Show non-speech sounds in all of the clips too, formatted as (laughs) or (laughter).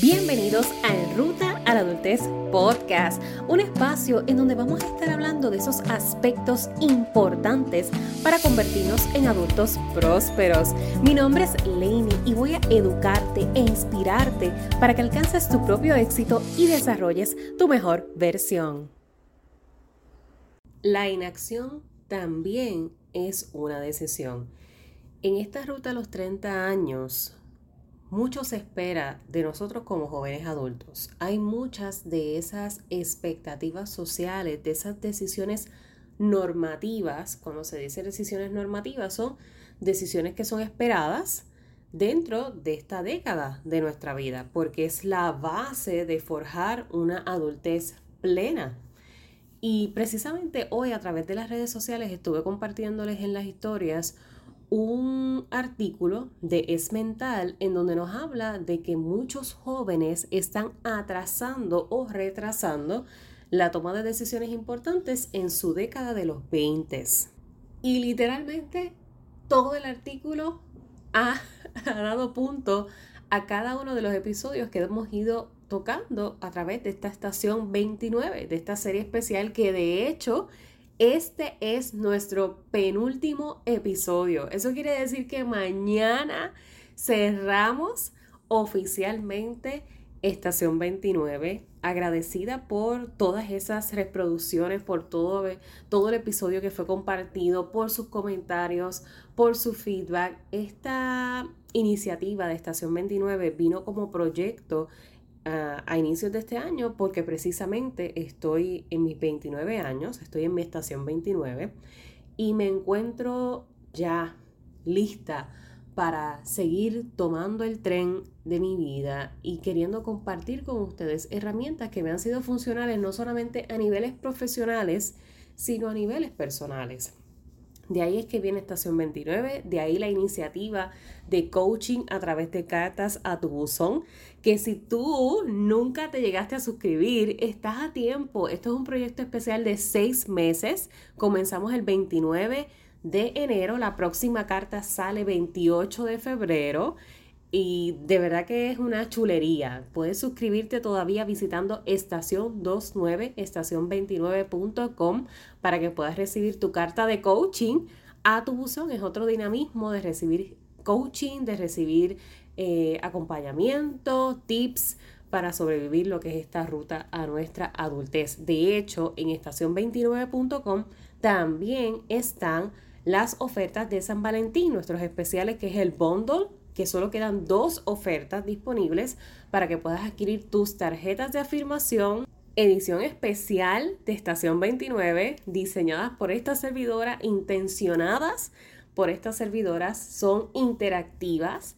Bienvenidos a Ruta a la Adultez Podcast, un espacio en donde vamos a estar hablando de esos aspectos importantes para convertirnos en adultos prósperos. Mi nombre es Lainey y voy a educarte e inspirarte para que alcances tu propio éxito y desarrolles tu mejor versión. La inacción también es una decisión. En esta ruta a los 30 años, mucho se espera de nosotros como jóvenes adultos. Hay muchas de esas expectativas sociales, de esas decisiones normativas. Cuando se dice decisiones normativas, son decisiones que son esperadas dentro de esta década de nuestra vida, porque es la base de forjar una adultez plena. Y precisamente hoy a través de las redes sociales estuve compartiéndoles en las historias un artículo de Es Mental en donde nos habla de que muchos jóvenes están atrasando o retrasando la toma de decisiones importantes en su década de los 20. Y literalmente todo el artículo ha, (laughs) ha dado punto a cada uno de los episodios que hemos ido tocando a través de esta estación 29, de esta serie especial que de hecho este es nuestro penúltimo episodio. Eso quiere decir que mañana cerramos oficialmente Estación 29. Agradecida por todas esas reproducciones, por todo, todo el episodio que fue compartido, por sus comentarios, por su feedback. Esta iniciativa de Estación 29 vino como proyecto a, inicios de este año porque precisamente estoy en mis 29 años, estoy en mi estación 29 y me encuentro ya lista para seguir tomando el tren de mi vida y queriendo compartir con ustedes herramientas que me han sido funcionales no solamente a niveles profesionales, sino a niveles personales. De ahí es que viene Estación 29, de ahí la iniciativa de coaching a través de cartas a tu buzón, que si tú nunca te llegaste a suscribir, estás a tiempo. Esto es un proyecto especial de seis meses. Comenzamos el 29 de enero, la próxima carta sale 28 de febrero y de verdad que es una chulería. Puedes suscribirte todavía visitando estación 29, estación29.com para que puedas recibir tu carta de coaching a tu buzón. Es otro dinamismo de recibir coaching, de recibir eh, acompañamiento, tips para sobrevivir lo que es esta ruta a nuestra adultez. De hecho, en estación29.com también están las ofertas de San Valentín, nuestros especiales que es el bundle que solo quedan dos ofertas disponibles para que puedas adquirir tus tarjetas de afirmación edición especial de Estación 29 diseñadas por esta servidora, intencionadas por estas servidoras, son interactivas.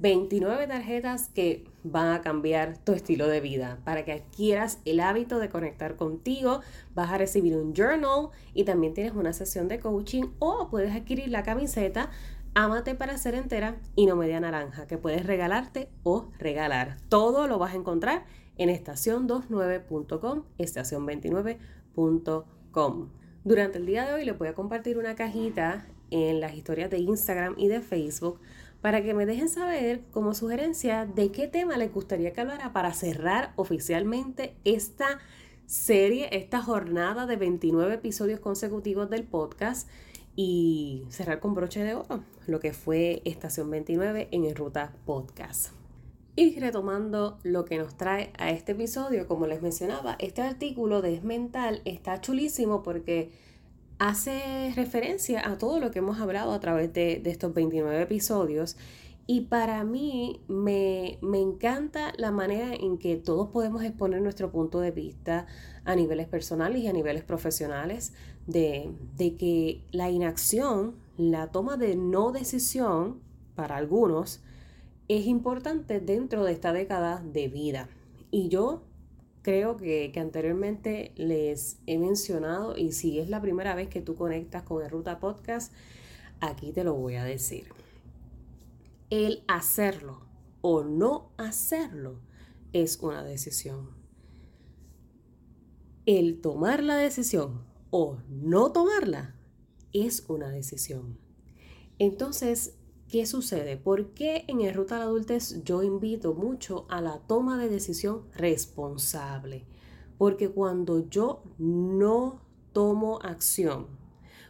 29 tarjetas que van a cambiar tu estilo de vida. Para que adquieras el hábito de conectar contigo, vas a recibir un journal y también tienes una sesión de coaching o puedes adquirir la camiseta Ámate para ser entera y no media naranja, que puedes regalarte o regalar. Todo lo vas a encontrar en estación29.com, estación29.com. Durante el día de hoy les voy a compartir una cajita en las historias de Instagram y de Facebook para que me dejen saber como sugerencia de qué tema les gustaría que hablara para cerrar oficialmente esta serie, esta jornada de 29 episodios consecutivos del podcast y cerrar con broche de oro lo que fue Estación 29 en el Ruta Podcast. Y retomando lo que nos trae a este episodio, como les mencionaba, este artículo de Mental está chulísimo porque hace referencia a todo lo que hemos hablado a través de, de estos 29 episodios y para mí me, encanta la manera en que todos podemos exponer nuestro punto de vista a niveles personales y a niveles profesionales, de, de que la inacción, la toma de no decisión para algunos, es importante dentro de esta década de vida. Y yo creo que, que, anteriormente les he mencionado, y si es la primera vez que tú conectas con el Ruta Podcast, aquí te lo voy a decir el hacerlo o no hacerlo es una decisión. El tomar la decisión o no tomarla es una decisión. Entonces, ¿qué sucede? ¿Por qué en el Ruta a la Adultez yo invito mucho a la toma de decisión responsable? Porque cuando yo no tomo acción,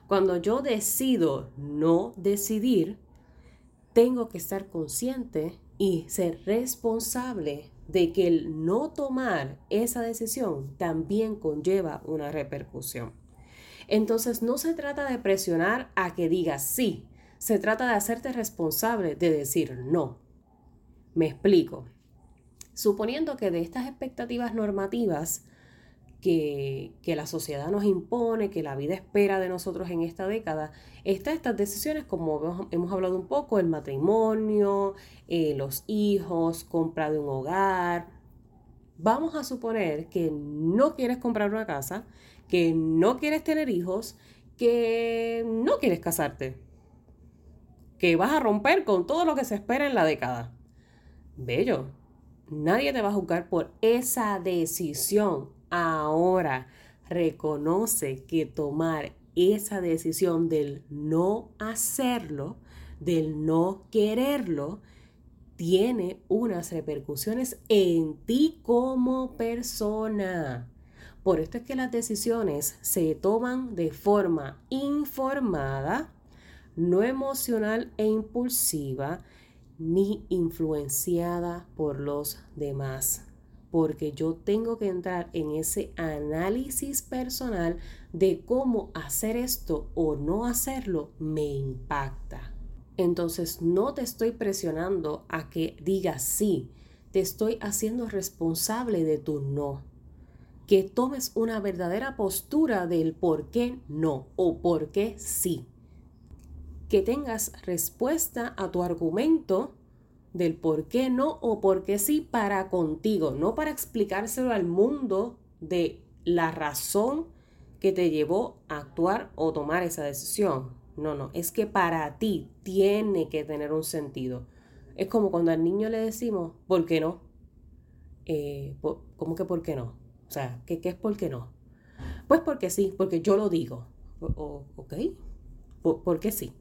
cuando yo decido no decidir, tengo que estar consciente y ser responsable de que el no tomar esa decisión también conlleva una repercusión. Entonces no se trata de presionar a que digas sí, se trata de hacerte responsable de decir no. Me explico. Suponiendo que de estas expectativas normativas que, la sociedad nos impone, que la vida espera de nosotros en esta década, están estas decisiones como hemos, hablado un poco, el matrimonio, eh, los hijos, compra de un hogar. Vamos a suponer que no quieres comprar una casa, que no quieres tener hijos, que no quieres casarte, que vas a romper con todo lo que se espera en la década. Bello, nadie te va a juzgar por esa decisión ahora reconoce que tomar esa decisión del no hacerlo, del no quererlo, tiene unas repercusiones en ti como persona. Por esto es que las decisiones se toman de forma informada, no emocional e impulsiva, ni influenciada por los demás porque yo tengo que entrar en ese análisis personal de cómo hacer esto o no hacerlo me impacta. Entonces no te estoy presionando a que digas sí, te estoy haciendo responsable de tu no. Que tomes una verdadera postura del por qué no o por qué sí. Que tengas respuesta a tu argumento del por qué no o por qué sí para contigo, no para explicárselo al mundo de la razón que te llevó a actuar o tomar esa decisión. No, no, es que para ti tiene que tener un sentido. Es como cuando al niño le decimos, ¿por qué no? Eh, ¿Cómo que por qué no? O sea, ¿qué, ¿qué, es por qué no? Pues porque sí, porque yo lo digo. O, ¿Ok? ¿Por, ¿Por qué sí?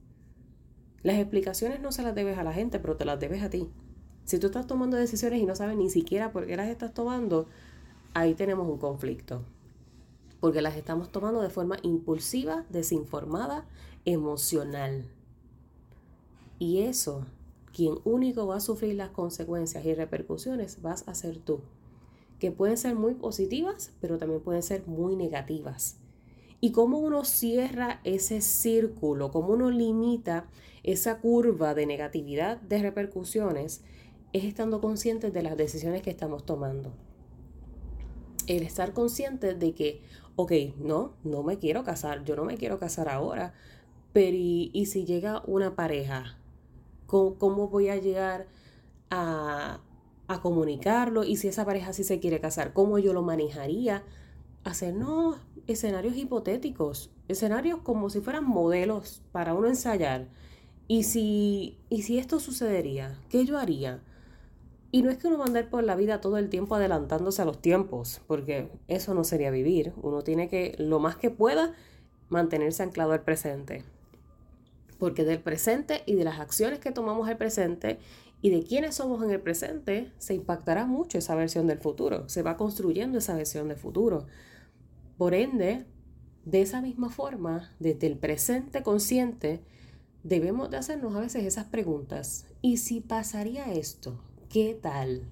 Las explicaciones no se las debes a la gente, pero te las debes a ti. Si tú estás tomando decisiones y no sabes ni siquiera por qué las estás tomando, ahí tenemos un conflicto. Porque las estamos tomando de forma impulsiva, desinformada, emocional. Y eso, quien único va a sufrir las consecuencias y repercusiones, vas a ser tú. Que pueden ser muy positivas, pero también pueden ser muy negativas. Y cómo uno cierra ese círculo, cómo uno limita esa curva de negatividad de repercusiones, es estando conscientes de las decisiones que estamos tomando. El estar consciente de que, ok, no, no me quiero casar, yo no me quiero casar ahora, pero ¿y, si llega una pareja? ¿Cómo, voy a llegar a, a comunicarlo? Y si esa pareja sí se quiere casar, ¿cómo yo lo manejaría? hacernos escenarios hipotéticos, escenarios como si fueran modelos para uno ensayar. ¿Y si, y si esto sucedería? ¿Qué yo haría? Y no es que uno va por la vida todo el tiempo adelantándose a los tiempos, porque eso no sería vivir. Uno tiene que, lo más que pueda, mantenerse anclado al presente. Porque del presente y de las acciones que tomamos el presente y de quiénes somos en el presente, se impactará mucho esa versión del futuro. Se va construyendo esa versión del futuro. Por ende, de esa misma forma, desde el presente consciente, debemos de hacernos a veces esas preguntas. ¿Y si pasaría esto? ¿Qué tal?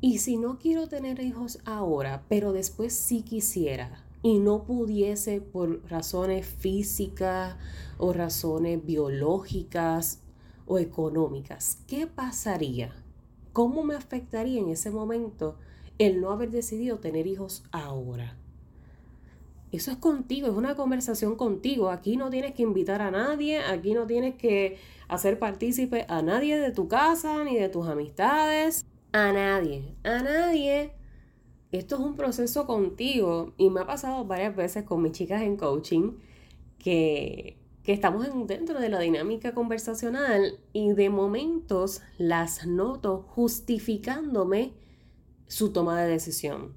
¿Y si no quiero tener hijos ahora, pero después sí quisiera y no pudiese por razones físicas o razones biológicas o económicas? ¿Qué pasaría? ¿Cómo me afectaría en ese momento el no haber decidido tener hijos ahora? Eso es contigo, es una conversación contigo. Aquí no tienes que invitar a nadie, aquí no tienes que hacer partícipe a nadie de tu casa ni de tus amistades. A nadie, a nadie. Esto es un proceso contigo y me ha pasado varias veces con mis chicas en coaching que, que estamos dentro de la dinámica conversacional y de momentos las noto justificándome su toma de decisión.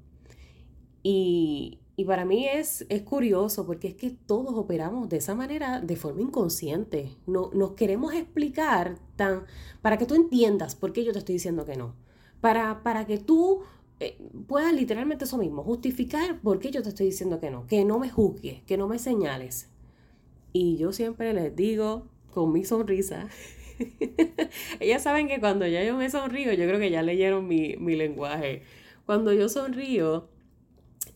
Y, Y para mí es, es curioso porque es que todos operamos de esa manera de forma inconsciente. No, nos queremos explicar tan, para que tú entiendas por qué yo te estoy diciendo que no. Para, para que tú eh, puedas literalmente eso mismo, justificar por qué yo te estoy diciendo que no. Que no me juzgues, que no me señales. Y yo siempre les digo con mi sonrisa. (laughs) Ellas saben que cuando ya yo me sonrío, yo creo que ya leyeron mi, mi lenguaje. Cuando yo sonrío,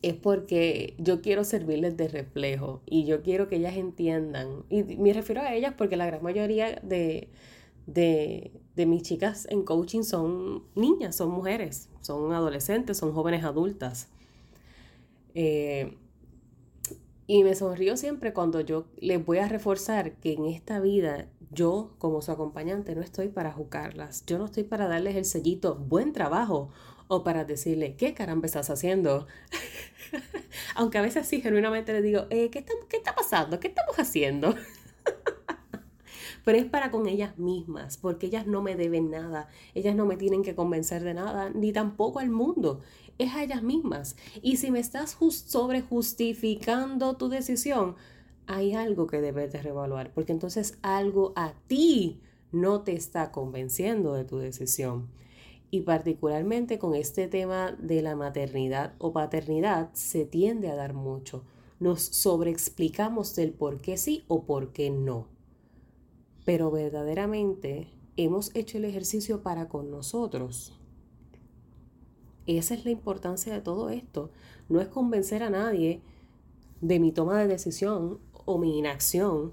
es porque yo quiero servirles de reflejo y yo quiero que ellas entiendan. Y me refiero a ellas porque la gran mayoría de, de, mis chicas en coaching son niñas, son mujeres, son adolescentes, son jóvenes adultas. Eh, y me sonrío siempre cuando yo les voy a reforzar que en esta vida yo como su acompañante no estoy para juzgarlas, yo no estoy para darles el sellito buen trabajo o para decirle, ¿qué caramba estás haciendo? (laughs) Aunque a veces sí, genuinamente le digo, eh, ¿qué, está, ¿qué está pasando? ¿Qué estamos haciendo? (laughs) Pero es para con ellas mismas, porque ellas no me deben nada, ellas no me tienen que convencer de nada, ni tampoco al mundo, es a ellas mismas. Y si me estás sobre justificando tu decisión, hay algo que debes de reevaluar, porque entonces algo a ti no te está convenciendo de tu decisión y particularmente con este tema de la maternidad o paternidad se tiende a dar mucho. Nos sobreexplicamos del por qué sí o por qué no. Pero verdaderamente hemos hecho el ejercicio para con nosotros. Esa es la importancia de todo esto. No es convencer a nadie de mi toma de decisión o mi inacción.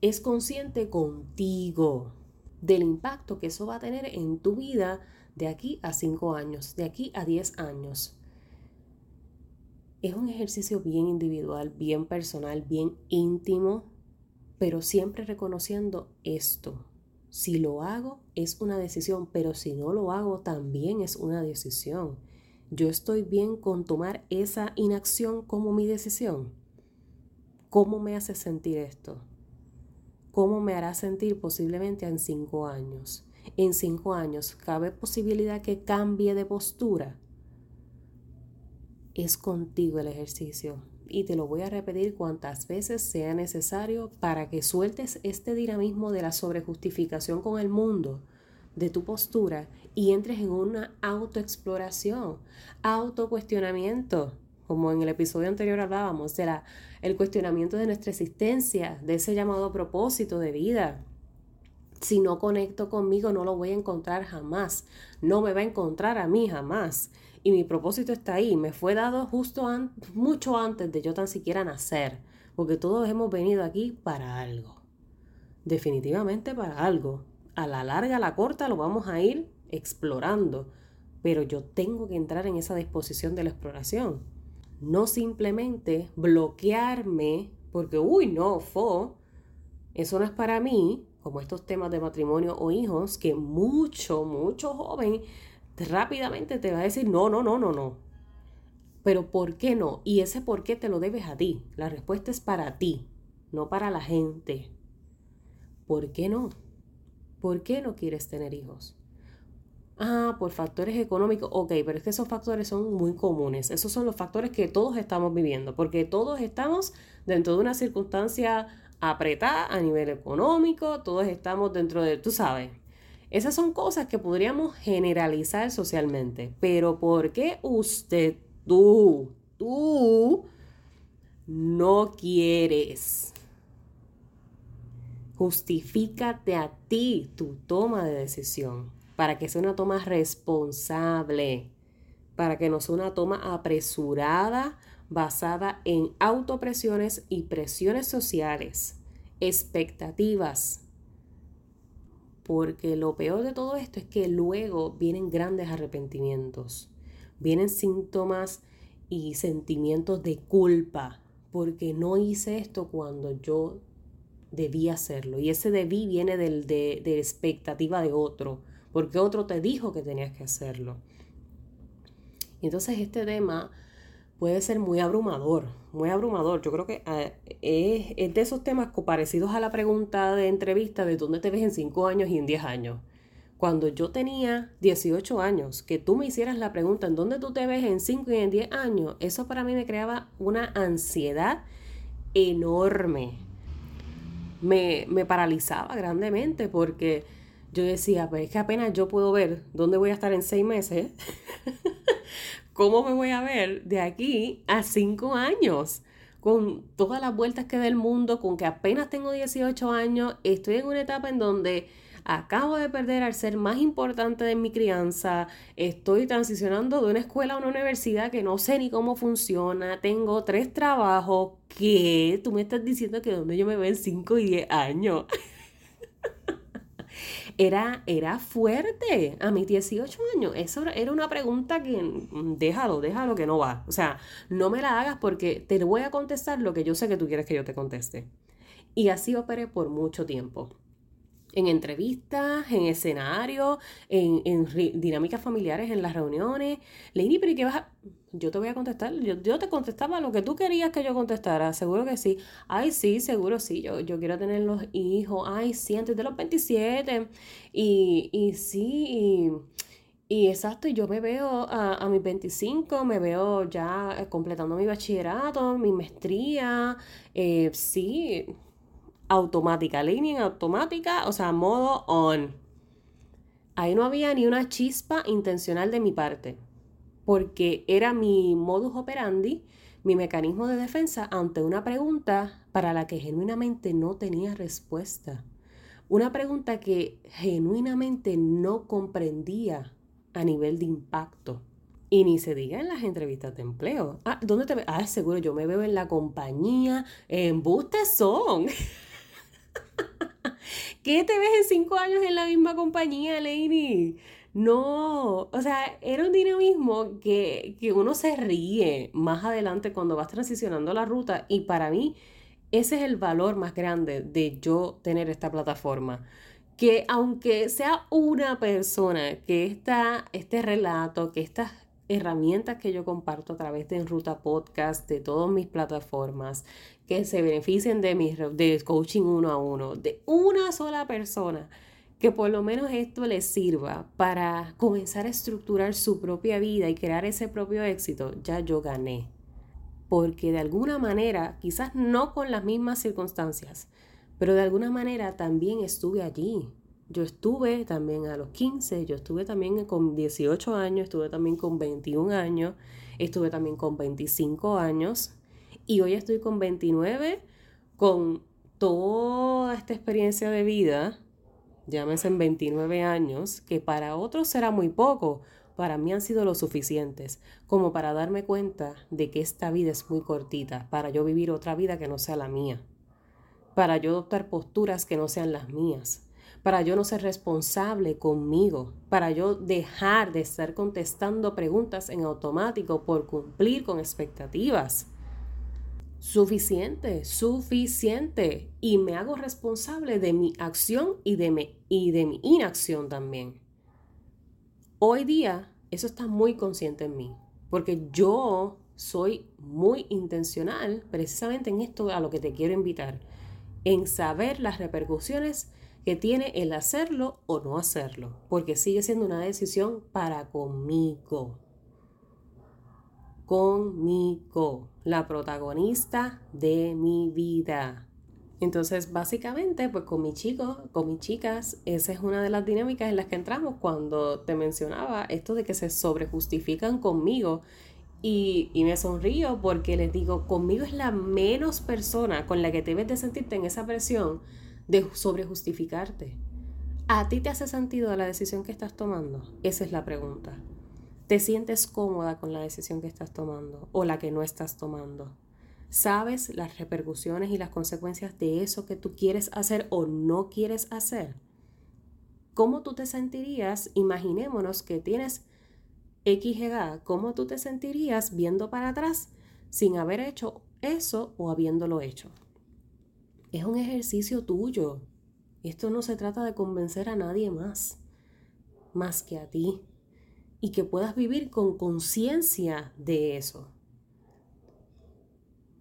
Es consciente contigo del impacto que eso va a tener en tu vida de aquí a 5 años, de aquí a 10 años. Es un ejercicio bien individual, bien personal, bien íntimo, pero siempre reconociendo esto. Si lo hago es una decisión, pero si no lo hago también es una decisión. Yo estoy bien con tomar esa inacción como mi decisión. ¿Cómo me hace sentir esto? ¿Cómo me hará sentir posiblemente en cinco años? En cinco años, ¿cabe posibilidad que cambie de postura? Es contigo el ejercicio y te lo voy a repetir cuantas veces sea necesario para que sueltes este dinamismo de la sobrejustificación con el mundo, de tu postura y entres en una autoexploración, autocuestionamiento como en el episodio anterior hablábamos, de la, el cuestionamiento de nuestra existencia, de ese llamado propósito de vida. Si no conecto conmigo, no lo voy a encontrar jamás. No me va a encontrar a mí jamás. Y mi propósito está ahí. Me fue dado justo mucho antes de yo tan siquiera nacer. Porque todos hemos venido aquí para algo. Definitivamente para algo. A la larga, a la corta, lo vamos a ir explorando. Pero yo tengo que entrar en esa disposición de la exploración no simplemente bloquearme porque, uy, no, fo, eso no es para mí, como estos temas de matrimonio o hijos, que mucho, mucho joven rápidamente te va a decir, no, no, no, no, no. Pero ¿por qué no? Y ese por qué te lo debes a ti. La respuesta es para ti, no para la gente. ¿Por qué no? ¿Por qué no quieres tener hijos? Ah, por factores económicos. Ok, pero es que esos factores son muy comunes. Esos son los factores que todos estamos viviendo, porque todos estamos dentro de una circunstancia apretada a nivel económico, todos estamos dentro de, tú sabes. Esas son cosas que podríamos generalizar socialmente, pero ¿por qué usted, tú, tú, no quieres? Justifícate a ti tu toma de decisión para que sea una toma responsable, para que no sea una toma apresurada basada en autopresiones y presiones sociales, expectativas. Porque lo peor de todo esto es que luego vienen grandes arrepentimientos, vienen síntomas y sentimientos de culpa, porque no hice esto cuando yo debía hacerlo. Y ese debí viene del, de, de expectativa de otro porque otro te dijo que tenías que hacerlo. Entonces este tema puede ser muy abrumador, muy abrumador. Yo creo que eh, es, de esos temas parecidos a la pregunta de entrevista de dónde te ves en 5 años y en 10 años. cuando yo tenía 18 años, que tú me hicieras la pregunta en dónde tú te ves en 5 y en 10 años, eso para mí me creaba una ansiedad enorme. Me, me paralizaba grandemente porque yo decía, pues es que apenas yo puedo ver dónde voy a estar en 6 meses, (laughs) cómo me voy a ver de aquí a 5 años con todas las vueltas que del mundo, con que apenas tengo 18 años, estoy en una etapa en donde acabo de perder al ser más importante de mi crianza, estoy transicionando de una escuela a una universidad que no sé ni cómo funciona, tengo tres trabajos, que tú me estás diciendo que donde yo me veo en 5 y 10 años. (laughs) era, era fuerte a mis 18 años. Eso era una pregunta que mm, déjalo, déjalo que no va. O sea, no me la hagas porque te voy a contestar lo que yo sé que tú quieres que yo te conteste. Y así operé por mucho tiempo en entrevistas, en escenarios, en, en dinámicas familiares, en las reuniones. Leini, pero ¿y qué vas a...? Yo te voy a contestar. Yo, yo, te contestaba lo que tú querías que yo contestara. Seguro que sí. Ay, sí, seguro sí. Yo, yo quiero tener los hijos. Ay, sí, antes de los 27. Y, y sí, y, exacto, yo me veo a, a, mis 25, me veo ya completando mi bachillerato, mi maestría. Eh, sí, automática, línea automática, o sea, modo on. Ahí no había ni una chispa intencional de mi parte, porque era mi modus operandi, mi mecanismo de defensa ante una pregunta para la que genuinamente no tenía respuesta. Una pregunta que genuinamente no comprendía a nivel de impacto. Y ni se diga en las entrevistas de empleo. Ah, ¿dónde te? Ah, seguro, yo me veo en la compañía. En son. (laughs) (laughs) ¿Qué te ves en cinco años en la misma compañía, Lady? No, o sea, era un dinamismo que, que uno se ríe más adelante cuando vas transicionando la ruta y para mí ese es el valor más grande de yo tener esta plataforma. Que aunque sea una persona que está este relato, que estas herramientas que yo comparto a través de Enruta Podcast, de todas mis plataformas, que se beneficien de, mi, de coaching uno a uno, de una sola persona, que por lo menos esto les sirva para comenzar a estructurar su propia vida y crear ese propio éxito, ya yo gané. Porque de alguna manera, quizás no con las mismas circunstancias, pero de alguna manera también estuve allí, yo estuve también a los 15, yo estuve también con 18 años, estuve también con 21 años, estuve también con 25 años y hoy estoy con 29, con toda esta experiencia de vida, llámese en 29 años, que para otros será muy poco, para mí han sido lo suficientes como para darme cuenta de que esta vida es muy cortita, para yo vivir otra vida que no sea la mía, para yo adoptar posturas que no sean las mías para yo no ser responsable conmigo, para yo dejar de estar contestando preguntas en automático por cumplir con expectativas. Suficiente, suficiente. Y me hago responsable de mi acción y de mi, y de mi inacción también. Hoy día eso está muy consciente en mí, porque yo soy muy intencional precisamente en esto a lo que te quiero invitar, en saber las repercusiones que tiene el hacerlo o no hacerlo, porque sigue siendo una decisión para conmigo. Conmigo, la protagonista de mi vida. Entonces, básicamente, pues con mis chicos, con mis chicas, esa es una de las dinámicas en las que entramos cuando te mencionaba esto de que se sobrejustifican conmigo. Y, y me sonrío porque les digo, conmigo es la menos persona con la que debes de sentirte en esa presión de sobrejustificarte. ¿A ti te hace sentido la decisión que estás tomando? Esa es la pregunta. ¿Te sientes cómoda con la decisión que estás tomando o la que no estás tomando? ¿Sabes las repercusiones y las consecuencias de eso que tú quieres hacer o no quieres hacer? ¿Cómo tú te sentirías? Imaginémonos que tienes X edad. ¿Cómo tú te sentirías viendo para atrás sin haber hecho eso o habiéndolo hecho? Es un ejercicio tuyo. Esto no se trata de convencer a nadie más, más que a ti. Y que puedas vivir con conciencia de eso.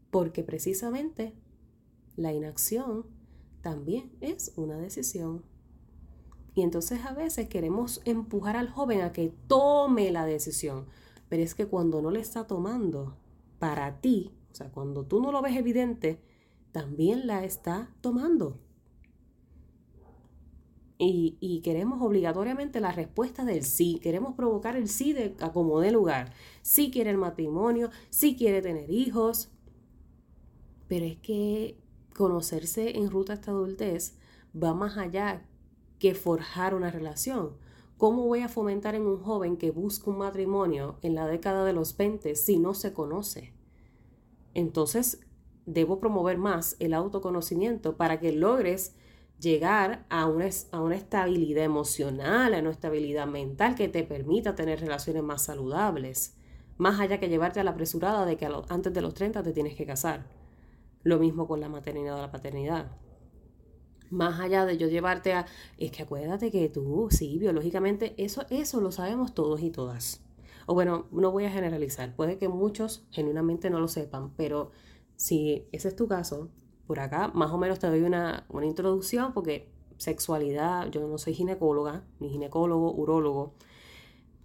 Porque precisamente la inacción también es una decisión. Y entonces a veces queremos empujar al joven a que tome la decisión, pero es que cuando no le está tomando para ti, o sea, cuando tú no lo ves evidente, también la está tomando. Y, queremos obligatoriamente la respuesta del sí. Queremos provocar el sí de acomodé lugar. Sí quiere el matrimonio, sí quiere tener hijos. Pero es que conocerse en ruta hasta adultez va más allá que forjar una relación. ¿Cómo voy a fomentar en un joven que busca un matrimonio en la década de los 20 si no se conoce? Entonces, debo promover más el autoconocimiento para que logres llegar a una, a una estabilidad emocional, a una estabilidad mental que te permita tener relaciones más saludables, más allá que llevarte a la apresurada de que antes de los 30 te tienes que casar. Lo mismo con la maternidad o la paternidad. Más allá de yo llevarte a, es que acuérdate que tú, sí, biológicamente, eso, eso lo sabemos todos y todas. O bueno, no voy a generalizar, puede que muchos genuinamente no lo sepan, pero si ese es tu caso, por acá más o menos te doy una, introducción porque sexualidad, yo no soy ginecóloga, ni ginecólogo, urólogo,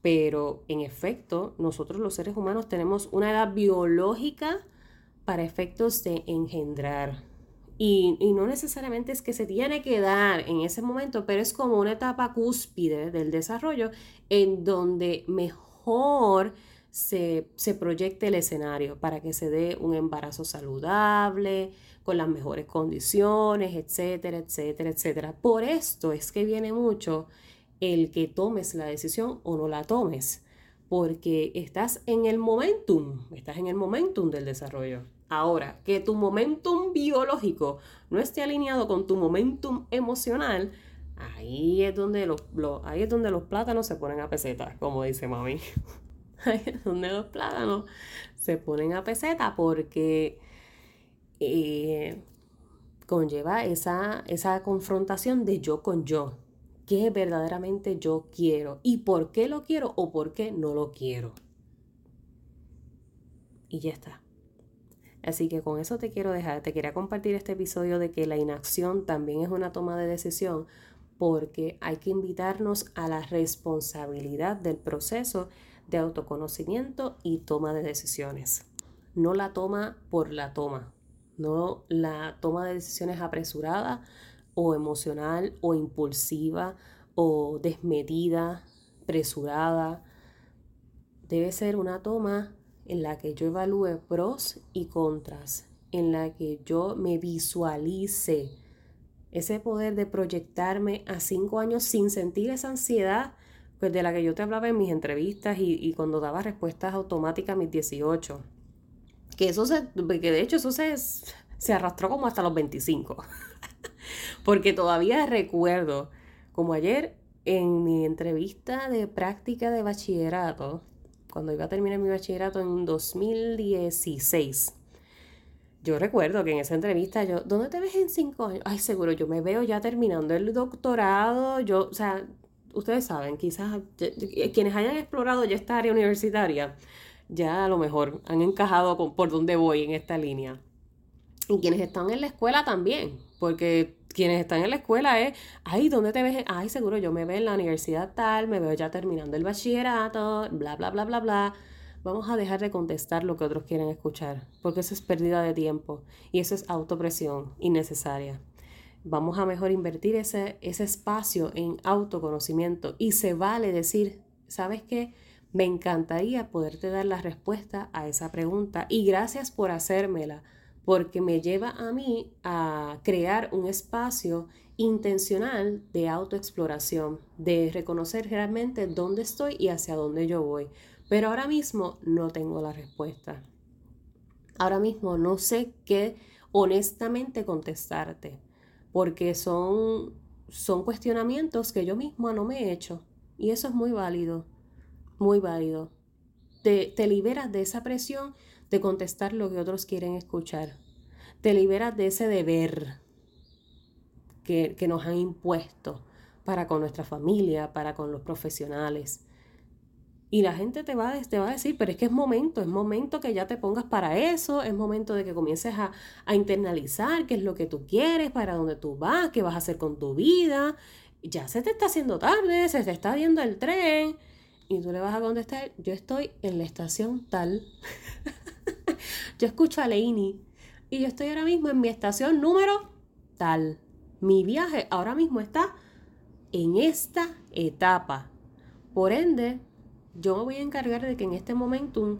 pero en efecto, nosotros los seres humanos tenemos una edad biológica para efectos de engendrar. Y, y, no necesariamente es que se tiene que dar en ese momento, pero es como una etapa cúspide del desarrollo en donde mejor se, se proyecte el escenario para que se dé un embarazo saludable, con las mejores condiciones, etcétera, etcétera, etcétera. Por esto es que viene mucho el que tomes la decisión o no la tomes, porque estás en el momentum, estás en el momentum del desarrollo. Ahora, que tu momentum biológico no esté alineado con tu momentum emocional, ahí es donde los, ahí es donde los plátanos se ponen a peseta, como dice mami. (laughs) (laughs) Donde los plátanos se ponen a peseta porque eh, conlleva esa, esa confrontación de yo con yo. ¿Qué verdaderamente yo quiero? ¿Y por qué lo quiero o por qué no lo quiero? Y ya está. Así que con eso te quiero dejar. Te quería compartir este episodio de que la inacción también es una toma de decisión porque hay que invitarnos a la responsabilidad del proceso de autoconocimiento y toma de decisiones. No la toma por la toma no la toma de decisiones apresurada o emocional o impulsiva o desmedida, presurada. Debe ser una toma en la que yo evalúe pros y contras, en la que yo me visualice ese poder de proyectarme a cinco años sin sentir esa ansiedad pues, de la que yo te hablaba en mis entrevistas y, cuando daba respuestas automáticas a mis 18 que eso se, que de hecho eso se, se arrastró como hasta los 25. (laughs) Porque todavía recuerdo, como ayer en mi entrevista de práctica de bachillerato, cuando iba a terminar mi bachillerato en 2016, yo recuerdo que en esa entrevista yo, ¿dónde te ves en cinco años? Ay, seguro, yo me veo ya terminando el doctorado, yo, o sea, ustedes saben, quizás quienes hayan explorado ya esta área universitaria, ya a lo mejor han encajado por donde voy en esta línea. Y quienes están en la escuela también, porque quienes están en la escuela es, ay, ¿dónde te ves? Ay, seguro yo me veo en la universidad tal, me veo ya terminando el bachillerato, bla, bla, bla, bla, bla. Vamos a dejar de contestar lo que otros quieren escuchar, porque eso es pérdida de tiempo y eso es autopresión innecesaria. Vamos a mejor invertir ese, ese espacio en autoconocimiento y se vale decir, ¿sabes qué? Me encantaría poderte dar la respuesta a esa pregunta y gracias por hacérmela, porque me lleva a mí a crear un espacio intencional de autoexploración, de reconocer realmente dónde estoy y hacia dónde yo voy. Pero ahora mismo no tengo la respuesta. Ahora mismo no sé qué honestamente contestarte, porque son, son cuestionamientos que yo misma no me he hecho y eso es muy válido muy válido. Te, te liberas de esa presión de contestar lo que otros quieren escuchar. Te liberas de ese deber que, que nos han impuesto para con nuestra familia, para con los profesionales. Y la gente te va, te va a decir, pero es que es momento, es momento que ya te pongas para eso, es momento de que comiences a, a internalizar qué es lo que tú quieres, para dónde tú vas, qué vas a hacer con tu vida, ya se te está haciendo tarde, se te está viendo el tren. Y tú le vas a contestar, yo estoy en la estación tal. (laughs) yo escucho a Leini y yo estoy ahora mismo en mi estación número tal. Mi viaje ahora mismo está en esta etapa. Por ende, yo me voy a encargar de que en este momentum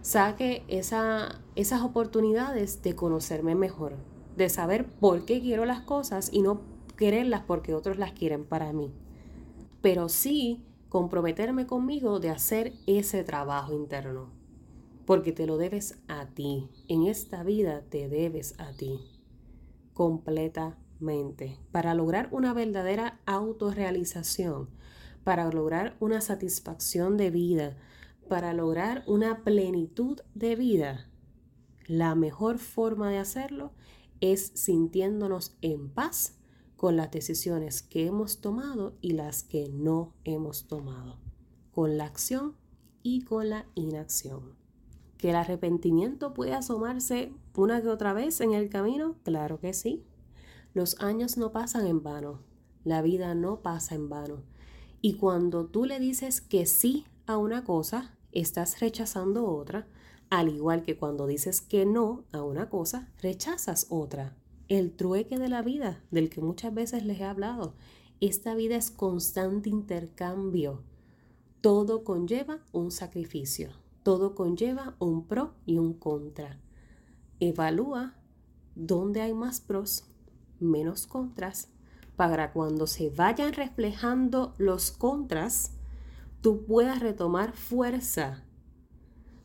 saque esas oportunidades de conocerme mejor, de saber por qué quiero las cosas y no quererlas porque otros las quieren para mí. Pero sí comprometerme conmigo de hacer ese trabajo interno, porque te lo debes a ti. En esta vida te debes a ti, completamente, para lograr una verdadera autorrealización, para lograr una satisfacción de vida, para lograr una plenitud de vida. La mejor forma de hacerlo es sintiéndonos en paz con las decisiones que hemos tomado y las que no hemos tomado, con la acción y con la inacción. ¿Que el arrepentimiento puede asomarse una que otra vez en el camino? Claro que sí. Los años no pasan en vano, la vida no pasa en vano. Y cuando tú le dices que sí a una cosa, estás rechazando otra, al igual que cuando dices que no a una cosa, rechazas otra el trueque de la vida, del que muchas veces les he hablado. Esta vida es constante intercambio. Todo conlleva un sacrificio, todo conlleva un pro y un contra. Evalúa dónde hay más pros, menos contras, para cuando se vayan reflejando los contras, tú puedas retomar fuerza,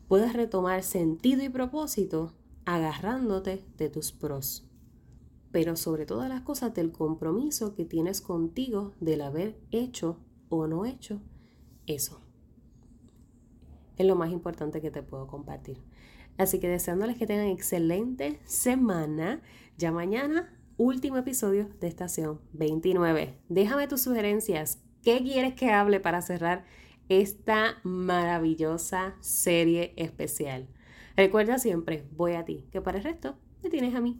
puedas retomar sentido y propósito agarrándote de tus pros pero sobre todas las cosas del compromiso que tienes contigo del haber hecho o no hecho eso. Es lo más importante que te puedo compartir. Así que deseándoles que tengan excelente semana. Ya mañana, último episodio de Estación 29. Déjame tus sugerencias. ¿Qué quieres que hable para cerrar esta maravillosa serie especial? Recuerda siempre, voy a ti, que para el resto me tienes a mí.